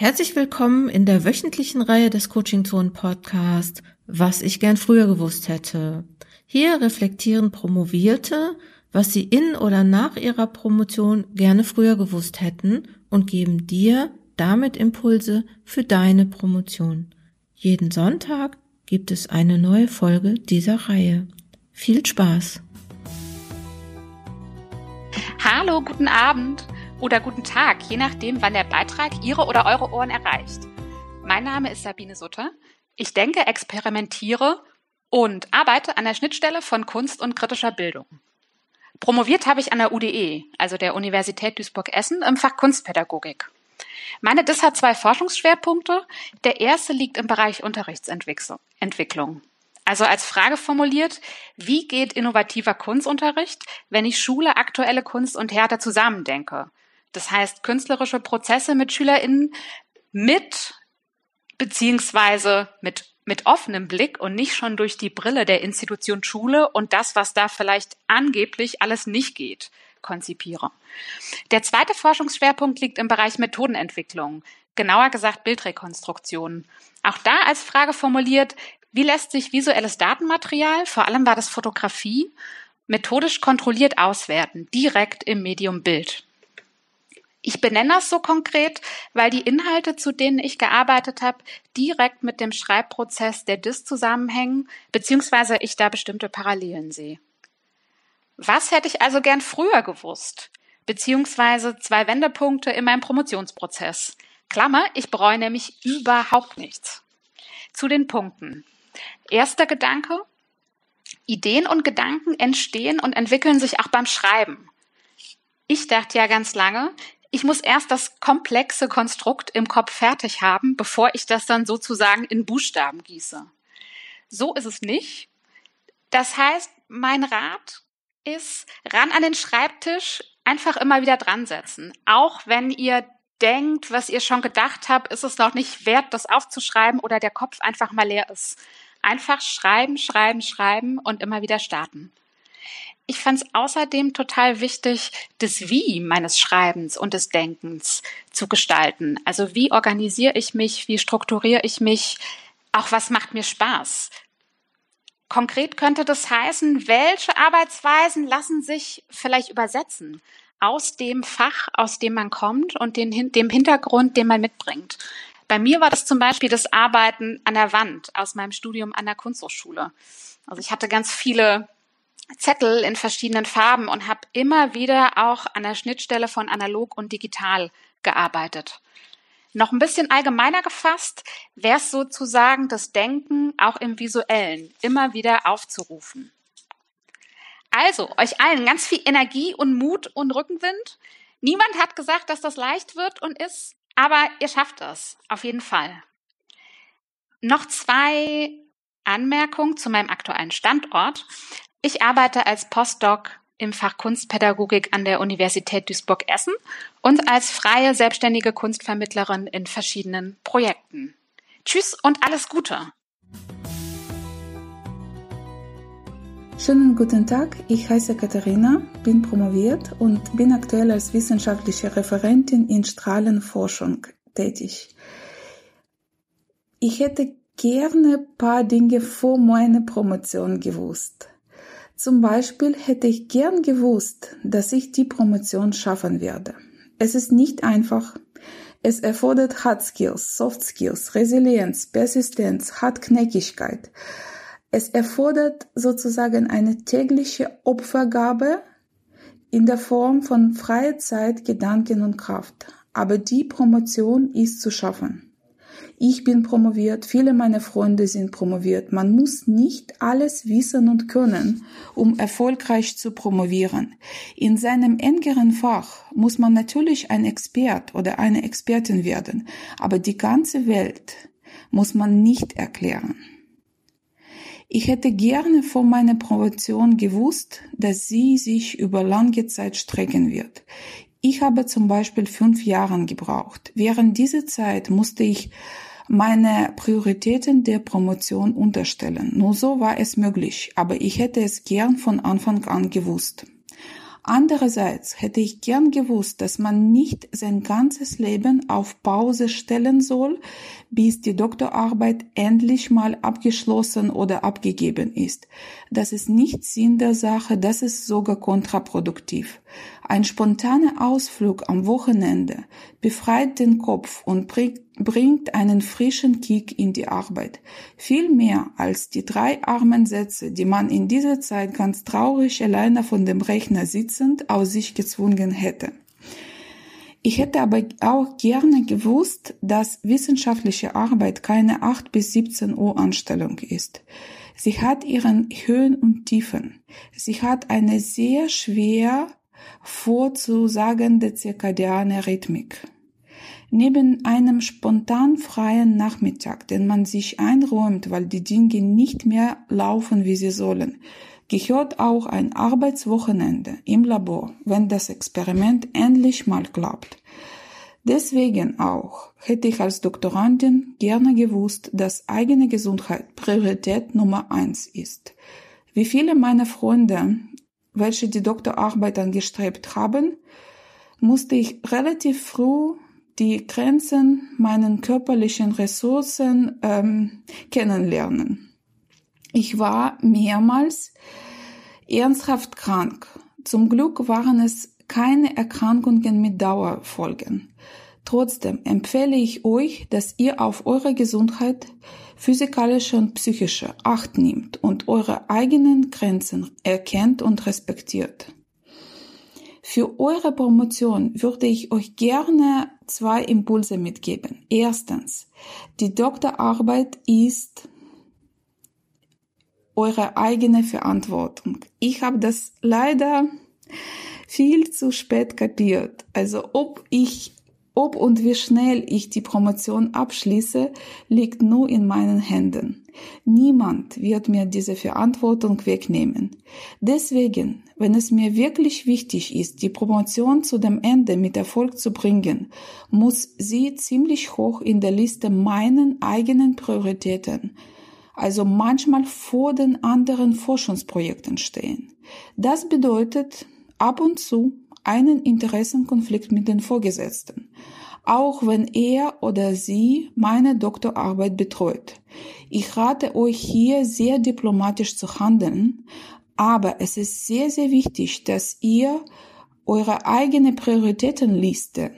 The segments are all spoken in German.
Herzlich willkommen in der wöchentlichen Reihe des Coaching Zone Podcast, was ich gern früher gewusst hätte. Hier reflektieren Promovierte, was sie in oder nach ihrer Promotion gerne früher gewusst hätten und geben dir damit Impulse für deine Promotion. Jeden Sonntag gibt es eine neue Folge dieser Reihe. Viel Spaß! Hallo, guten Abend oder guten Tag, je nachdem, wann der Beitrag Ihre oder eure Ohren erreicht. Mein Name ist Sabine Sutter. Ich denke, experimentiere und arbeite an der Schnittstelle von Kunst und kritischer Bildung. Promoviert habe ich an der UDE, also der Universität Duisburg-Essen, im Fach Kunstpädagogik. Meine DIS hat zwei Forschungsschwerpunkte. Der erste liegt im Bereich Unterrichtsentwicklung. Also als Frage formuliert, wie geht innovativer Kunstunterricht, wenn ich Schule, aktuelle Kunst und Theater zusammendenke? Das heißt, künstlerische Prozesse mit SchülerInnen mit beziehungsweise mit mit offenem Blick und nicht schon durch die Brille der Institution Schule und das, was da vielleicht angeblich alles nicht geht, konzipiere. Der zweite Forschungsschwerpunkt liegt im Bereich Methodenentwicklung, genauer gesagt Bildrekonstruktion. Auch da als Frage formuliert, wie lässt sich visuelles Datenmaterial, vor allem war das Fotografie, methodisch kontrolliert auswerten, direkt im Medium Bild? Ich benenne das so konkret, weil die Inhalte, zu denen ich gearbeitet habe, direkt mit dem Schreibprozess der DIS zusammenhängen, beziehungsweise ich da bestimmte Parallelen sehe. Was hätte ich also gern früher gewusst? Beziehungsweise zwei Wendepunkte in meinem Promotionsprozess. Klammer, ich bereue nämlich überhaupt nichts. Zu den Punkten. Erster Gedanke. Ideen und Gedanken entstehen und entwickeln sich auch beim Schreiben. Ich dachte ja ganz lange, ich muss erst das komplexe Konstrukt im Kopf fertig haben, bevor ich das dann sozusagen in Buchstaben gieße. So ist es nicht. Das heißt, mein Rat ist, ran an den Schreibtisch, einfach immer wieder dran setzen. Auch wenn ihr denkt, was ihr schon gedacht habt, ist es noch nicht wert, das aufzuschreiben oder der Kopf einfach mal leer ist. Einfach schreiben, schreiben, schreiben und immer wieder starten. Ich fand es außerdem total wichtig, das Wie meines Schreibens und des Denkens zu gestalten. Also wie organisiere ich mich, wie strukturiere ich mich, auch was macht mir Spaß. Konkret könnte das heißen, welche Arbeitsweisen lassen sich vielleicht übersetzen aus dem Fach, aus dem man kommt und den, dem Hintergrund, den man mitbringt. Bei mir war das zum Beispiel das Arbeiten an der Wand aus meinem Studium an der Kunsthochschule. Also ich hatte ganz viele Zettel in verschiedenen Farben und habe immer wieder auch an der Schnittstelle von analog und digital gearbeitet. Noch ein bisschen allgemeiner gefasst wäre es sozusagen das Denken auch im visuellen immer wieder aufzurufen. Also, euch allen ganz viel Energie und Mut und Rückenwind. Niemand hat gesagt, dass das leicht wird und ist, aber ihr schafft es, auf jeden Fall. Noch zwei Anmerkungen zu meinem aktuellen Standort. Ich arbeite als Postdoc im Fach Kunstpädagogik an der Universität Duisburg-Essen und als freie selbstständige Kunstvermittlerin in verschiedenen Projekten. Tschüss und alles Gute! Schönen guten Tag, ich heiße Katharina, bin promoviert und bin aktuell als wissenschaftliche Referentin in Strahlenforschung tätig. Ich hätte gerne ein paar Dinge vor meiner Promotion gewusst. Zum Beispiel hätte ich gern gewusst, dass ich die Promotion schaffen werde. Es ist nicht einfach. Es erfordert Hard Skills, Soft Skills, Resilienz, Persistenz, Hartknäckigkeit. Es erfordert sozusagen eine tägliche Opfergabe in der Form von freie Zeit, Gedanken und Kraft. Aber die Promotion ist zu schaffen. Ich bin promoviert, viele meiner Freunde sind promoviert. Man muss nicht alles wissen und können, um erfolgreich zu promovieren. In seinem engeren Fach muss man natürlich ein Expert oder eine Expertin werden, aber die ganze Welt muss man nicht erklären. Ich hätte gerne vor meiner Promotion gewusst, dass sie sich über lange Zeit strecken wird. Ich habe zum Beispiel fünf Jahre gebraucht. Während dieser Zeit musste ich meine Prioritäten der Promotion unterstellen. Nur so war es möglich, aber ich hätte es gern von Anfang an gewusst. Andererseits hätte ich gern gewusst, dass man nicht sein ganzes Leben auf Pause stellen soll, bis die Doktorarbeit endlich mal abgeschlossen oder abgegeben ist. Das ist nicht Sinn der Sache, das ist sogar kontraproduktiv. Ein spontaner Ausflug am Wochenende befreit den Kopf und bringt einen frischen Kick in die Arbeit. Viel mehr als die drei armen Sätze, die man in dieser Zeit ganz traurig alleine von dem Rechner sitzend aus sich gezwungen hätte. Ich hätte aber auch gerne gewusst, dass wissenschaftliche Arbeit keine 8 bis 17 Uhr Anstellung ist. Sie hat ihren Höhen und Tiefen. Sie hat eine sehr schwer vorzusagende zirkadiane Rhythmik. Neben einem spontan freien Nachmittag, den man sich einräumt, weil die Dinge nicht mehr laufen, wie sie sollen, gehört auch ein Arbeitswochenende im Labor, wenn das Experiment endlich mal klappt. Deswegen auch hätte ich als Doktorandin gerne gewusst, dass eigene Gesundheit Priorität Nummer eins ist. Wie viele meiner Freunde, welche die Doktorarbeit angestrebt haben, musste ich relativ früh die Grenzen meinen körperlichen Ressourcen ähm, kennenlernen. Ich war mehrmals ernsthaft krank. Zum Glück waren es keine Erkrankungen mit Dauerfolgen. Trotzdem empfehle ich euch, dass ihr auf eure Gesundheit, physikalische und psychische Acht nehmt und eure eigenen Grenzen erkennt und respektiert. Für eure Promotion würde ich euch gerne zwei Impulse mitgeben. Erstens, die Doktorarbeit ist eure eigene Verantwortung. Ich habe das leider viel zu spät kapiert. Also ob ich ob und wie schnell ich die Promotion abschließe, liegt nur in meinen Händen. Niemand wird mir diese Verantwortung wegnehmen. Deswegen, wenn es mir wirklich wichtig ist, die Promotion zu dem Ende mit Erfolg zu bringen, muss sie ziemlich hoch in der Liste meinen eigenen Prioritäten, also manchmal vor den anderen Forschungsprojekten stehen. Das bedeutet ab und zu einen Interessenkonflikt mit den Vorgesetzten, auch wenn er oder sie meine Doktorarbeit betreut. Ich rate euch hier sehr diplomatisch zu handeln, aber es ist sehr, sehr wichtig, dass ihr eure eigene Prioritätenliste,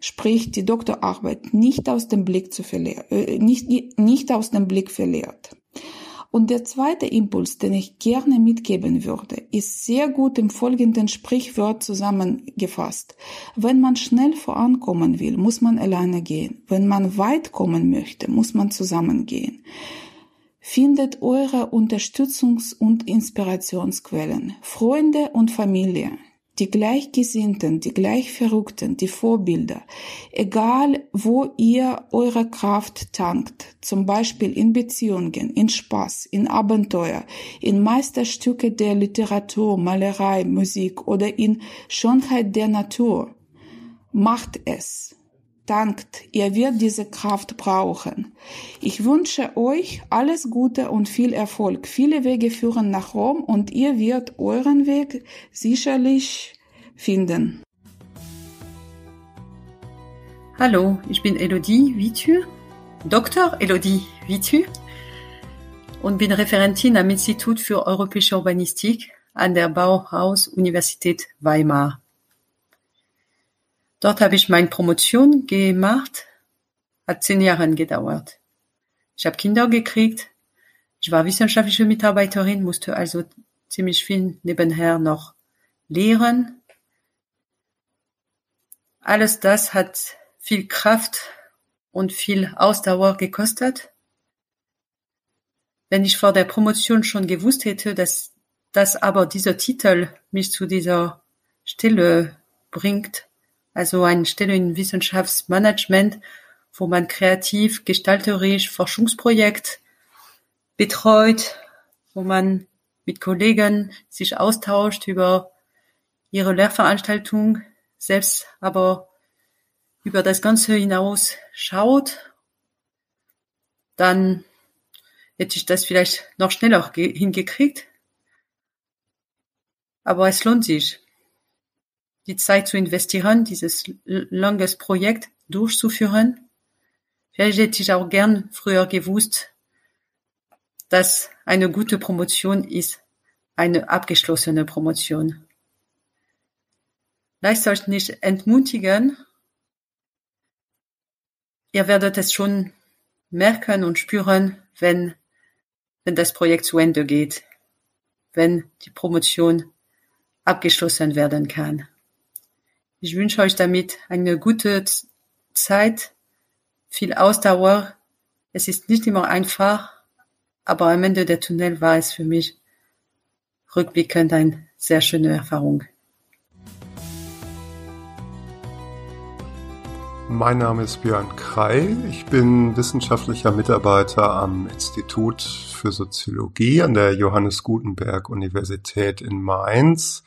sprich die Doktorarbeit, nicht aus dem Blick zu verlieren, äh, nicht, nicht aus dem Blick verliert. Und der zweite Impuls, den ich gerne mitgeben würde, ist sehr gut im folgenden Sprichwort zusammengefasst. Wenn man schnell vorankommen will, muss man alleine gehen. Wenn man weit kommen möchte, muss man zusammengehen. Findet eure Unterstützungs- und Inspirationsquellen, Freunde und Familie, die Gleichgesinnten, die Gleichverrückten, die Vorbilder, egal wo ihr eure Kraft tankt, zum Beispiel in Beziehungen, in Spaß, in Abenteuer, in Meisterstücke der Literatur, Malerei, Musik oder in Schönheit der Natur. Macht es. Dankt, ihr werdet diese Kraft brauchen. Ich wünsche euch alles Gute und viel Erfolg. Viele Wege führen nach Rom und ihr werdet euren Weg sicherlich finden. Hallo, ich bin Elodie Vitü, Dr. Elodie Vitü und bin Referentin am Institut für Europäische Urbanistik an der Bauhaus-Universität Weimar. Dort habe ich meine Promotion gemacht, hat zehn Jahre gedauert. Ich habe Kinder gekriegt, ich war wissenschaftliche Mitarbeiterin, musste also ziemlich viel nebenher noch lehren. Alles das hat viel Kraft und viel Ausdauer gekostet. Wenn ich vor der Promotion schon gewusst hätte, dass, dass aber dieser Titel mich zu dieser Stelle bringt, also eine Stelle in Wissenschaftsmanagement, wo man kreativ, gestalterisch Forschungsprojekt betreut, wo man mit Kollegen sich austauscht über ihre Lehrveranstaltung, selbst aber über das Ganze hinaus schaut, dann hätte ich das vielleicht noch schneller hingekriegt. Aber es lohnt sich. Die Zeit zu investieren, dieses langes Projekt durchzuführen. Vielleicht hätte ich auch gern früher gewusst, dass eine gute Promotion ist eine abgeschlossene Promotion. Lasst euch nicht entmutigen. Ihr werdet es schon merken und spüren, wenn, wenn das Projekt zu Ende geht, wenn die Promotion abgeschlossen werden kann. Ich wünsche euch damit eine gute Zeit, viel Ausdauer. Es ist nicht immer einfach, aber am Ende der Tunnel war es für mich rückblickend eine sehr schöne Erfahrung. Mein Name ist Björn Krei. Ich bin wissenschaftlicher Mitarbeiter am Institut für Soziologie an der Johannes Gutenberg Universität in Mainz.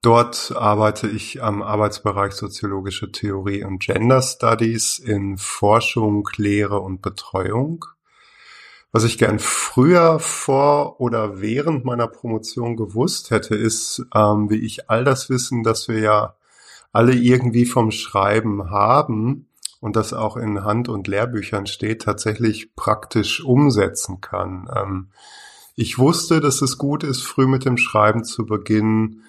Dort arbeite ich am Arbeitsbereich Soziologische Theorie und Gender Studies in Forschung, Lehre und Betreuung. Was ich gern früher vor oder während meiner Promotion gewusst hätte, ist, ähm, wie ich all das Wissen, das wir ja alle irgendwie vom Schreiben haben und das auch in Hand- und Lehrbüchern steht, tatsächlich praktisch umsetzen kann. Ähm, ich wusste, dass es gut ist, früh mit dem Schreiben zu beginnen,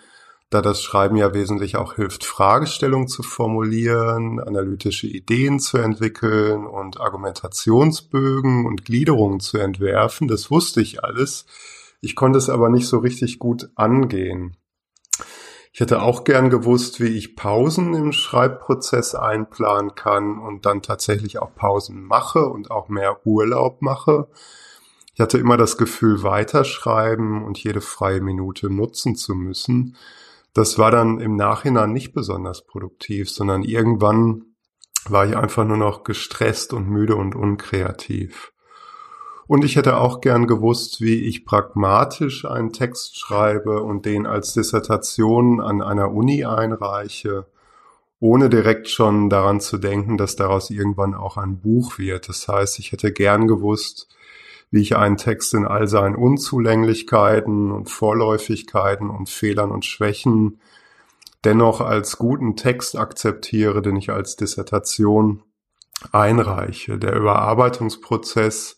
da das Schreiben ja wesentlich auch hilft, Fragestellungen zu formulieren, analytische Ideen zu entwickeln und Argumentationsbögen und Gliederungen zu entwerfen. Das wusste ich alles. Ich konnte es aber nicht so richtig gut angehen. Ich hätte auch gern gewusst, wie ich Pausen im Schreibprozess einplanen kann und dann tatsächlich auch Pausen mache und auch mehr Urlaub mache. Ich hatte immer das Gefühl, weiterschreiben und jede freie Minute nutzen zu müssen. Das war dann im Nachhinein nicht besonders produktiv, sondern irgendwann war ich einfach nur noch gestresst und müde und unkreativ. Und ich hätte auch gern gewusst, wie ich pragmatisch einen Text schreibe und den als Dissertation an einer Uni einreiche, ohne direkt schon daran zu denken, dass daraus irgendwann auch ein Buch wird. Das heißt, ich hätte gern gewusst, wie ich einen Text in all seinen Unzulänglichkeiten und Vorläufigkeiten und Fehlern und Schwächen dennoch als guten Text akzeptiere, den ich als Dissertation einreiche. Der Überarbeitungsprozess,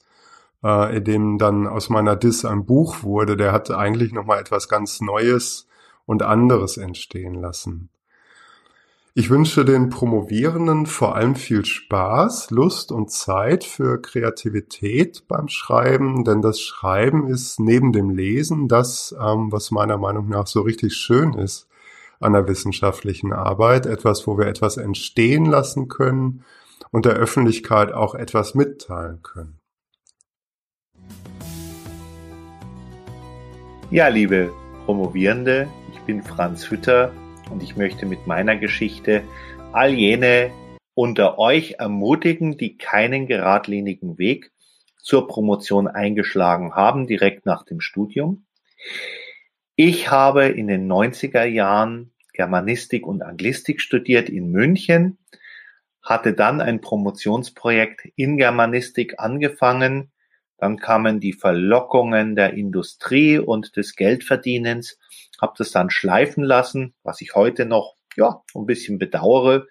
äh, in dem dann aus meiner Diss ein Buch wurde, der hat eigentlich nochmal etwas ganz Neues und anderes entstehen lassen. Ich wünsche den Promovierenden vor allem viel Spaß, Lust und Zeit für Kreativität beim Schreiben, denn das Schreiben ist neben dem Lesen das, ähm, was meiner Meinung nach so richtig schön ist an der wissenschaftlichen Arbeit, etwas, wo wir etwas entstehen lassen können und der Öffentlichkeit auch etwas mitteilen können. Ja, liebe Promovierende, ich bin Franz Hütter und ich möchte mit meiner Geschichte all jene unter euch ermutigen, die keinen geradlinigen Weg zur Promotion eingeschlagen haben, direkt nach dem Studium. Ich habe in den 90er Jahren Germanistik und Anglistik studiert in München, hatte dann ein Promotionsprojekt in Germanistik angefangen, dann kamen die Verlockungen der Industrie und des Geldverdienens habe das dann schleifen lassen, was ich heute noch ja ein bisschen bedauere,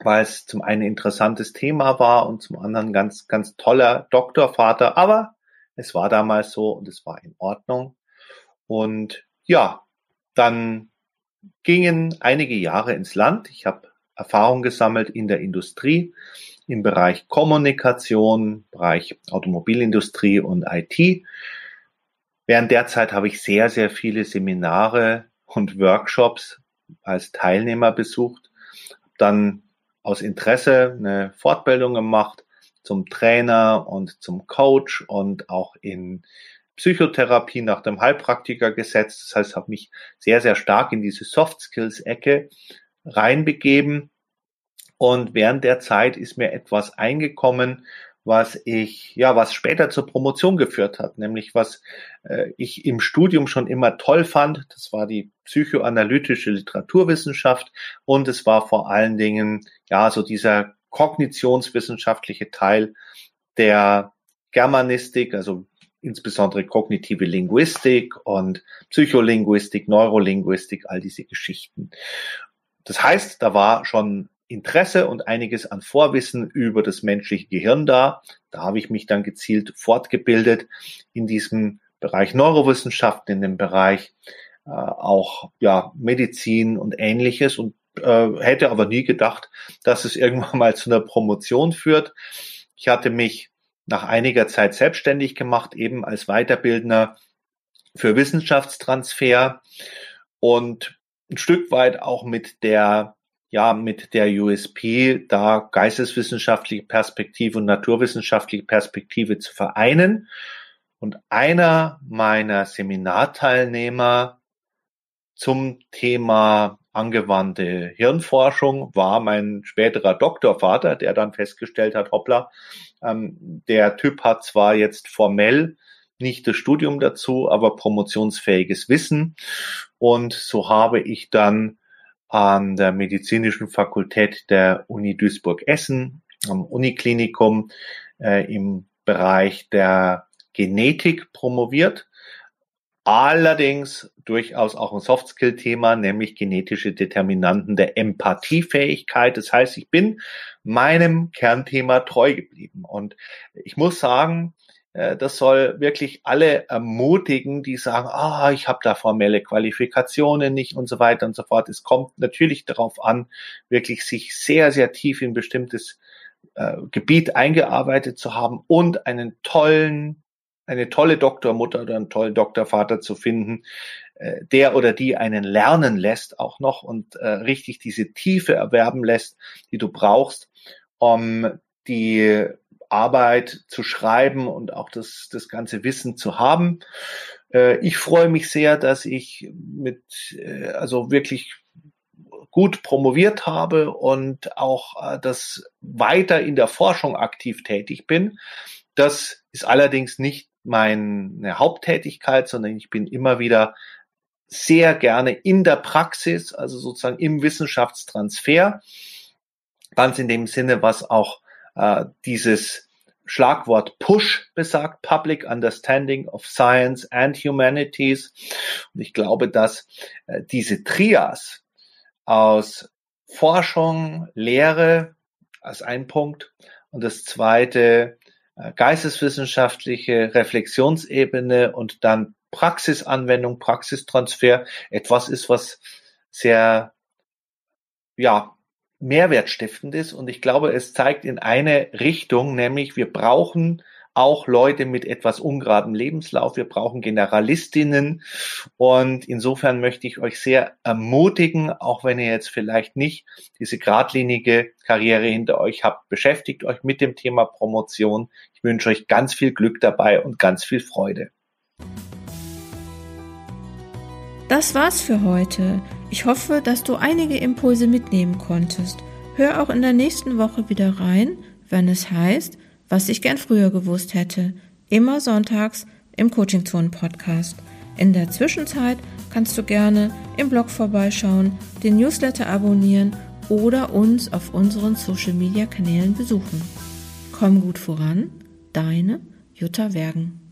weil es zum einen interessantes Thema war und zum anderen ganz ganz toller Doktorvater, aber es war damals so und es war in Ordnung. Und ja, dann gingen einige Jahre ins Land. Ich habe Erfahrung gesammelt in der Industrie, im Bereich Kommunikation, Bereich Automobilindustrie und IT Während der Zeit habe ich sehr, sehr viele Seminare und Workshops als Teilnehmer besucht, dann aus Interesse eine Fortbildung gemacht zum Trainer und zum Coach und auch in Psychotherapie nach dem Heilpraktiker gesetzt. Das heißt, habe mich sehr, sehr stark in diese Soft Skills Ecke reinbegeben. Und während der Zeit ist mir etwas eingekommen, was ich, ja, was später zur Promotion geführt hat, nämlich was äh, ich im Studium schon immer toll fand. Das war die psychoanalytische Literaturwissenschaft und es war vor allen Dingen, ja, so dieser kognitionswissenschaftliche Teil der Germanistik, also insbesondere kognitive Linguistik und Psycholinguistik, Neurolinguistik, all diese Geschichten. Das heißt, da war schon Interesse und einiges an Vorwissen über das menschliche Gehirn da. Da habe ich mich dann gezielt fortgebildet in diesem Bereich Neurowissenschaften, in dem Bereich äh, auch ja Medizin und ähnliches und äh, hätte aber nie gedacht, dass es irgendwann mal zu einer Promotion führt. Ich hatte mich nach einiger Zeit selbstständig gemacht, eben als Weiterbildner für Wissenschaftstransfer und ein Stück weit auch mit der ja mit der USP da geisteswissenschaftliche Perspektive und naturwissenschaftliche Perspektive zu vereinen. Und einer meiner Seminarteilnehmer zum Thema angewandte Hirnforschung war mein späterer Doktorvater, der dann festgestellt hat, hoppla, ähm, der Typ hat zwar jetzt formell nicht das Studium dazu, aber promotionsfähiges Wissen. Und so habe ich dann an der medizinischen Fakultät der Uni Duisburg-Essen, am Uniklinikum äh, im Bereich der Genetik promoviert Allerdings durchaus auch ein Softskill-Thema, nämlich genetische Determinanten der Empathiefähigkeit. Das heißt, ich bin meinem Kernthema treu geblieben. Und ich muss sagen, das soll wirklich alle ermutigen, die sagen, ah, ich habe da formelle Qualifikationen nicht und so weiter und so fort. Es kommt natürlich darauf an, wirklich sich sehr, sehr tief in bestimmtes äh, Gebiet eingearbeitet zu haben und einen tollen eine tolle Doktormutter oder einen tollen Doktorvater zu finden, äh, der oder die einen lernen lässt auch noch und äh, richtig diese Tiefe erwerben lässt, die du brauchst, um die Arbeit zu schreiben und auch das, das ganze Wissen zu haben. Äh, ich freue mich sehr, dass ich mit, äh, also wirklich gut promoviert habe und auch äh, das weiter in der Forschung aktiv tätig bin. Das ist allerdings nicht meine Haupttätigkeit, sondern ich bin immer wieder sehr gerne in der Praxis, also sozusagen im Wissenschaftstransfer, ganz in dem Sinne, was auch äh, dieses Schlagwort Push besagt, Public Understanding of Science and Humanities. Und ich glaube, dass äh, diese Trias aus Forschung, Lehre als ein Punkt und das zweite äh, geisteswissenschaftliche Reflexionsebene und dann Praxisanwendung, Praxistransfer etwas ist, was sehr, ja, mehrwertstiftend ist. Und ich glaube, es zeigt in eine Richtung, nämlich wir brauchen auch Leute mit etwas ungeradem Lebenslauf. Wir brauchen Generalistinnen. Und insofern möchte ich euch sehr ermutigen, auch wenn ihr jetzt vielleicht nicht diese geradlinige Karriere hinter euch habt, beschäftigt euch mit dem Thema Promotion. Ich wünsche euch ganz viel Glück dabei und ganz viel Freude. Das war's für heute. Ich hoffe, dass du einige Impulse mitnehmen konntest. Hör auch in der nächsten Woche wieder rein, wenn es heißt, was ich gern früher gewusst hätte. Immer sonntags im Coaching Zone Podcast. In der Zwischenzeit kannst du gerne im Blog vorbeischauen, den Newsletter abonnieren oder uns auf unseren Social Media Kanälen besuchen. Komm gut voran, deine Jutta Wergen.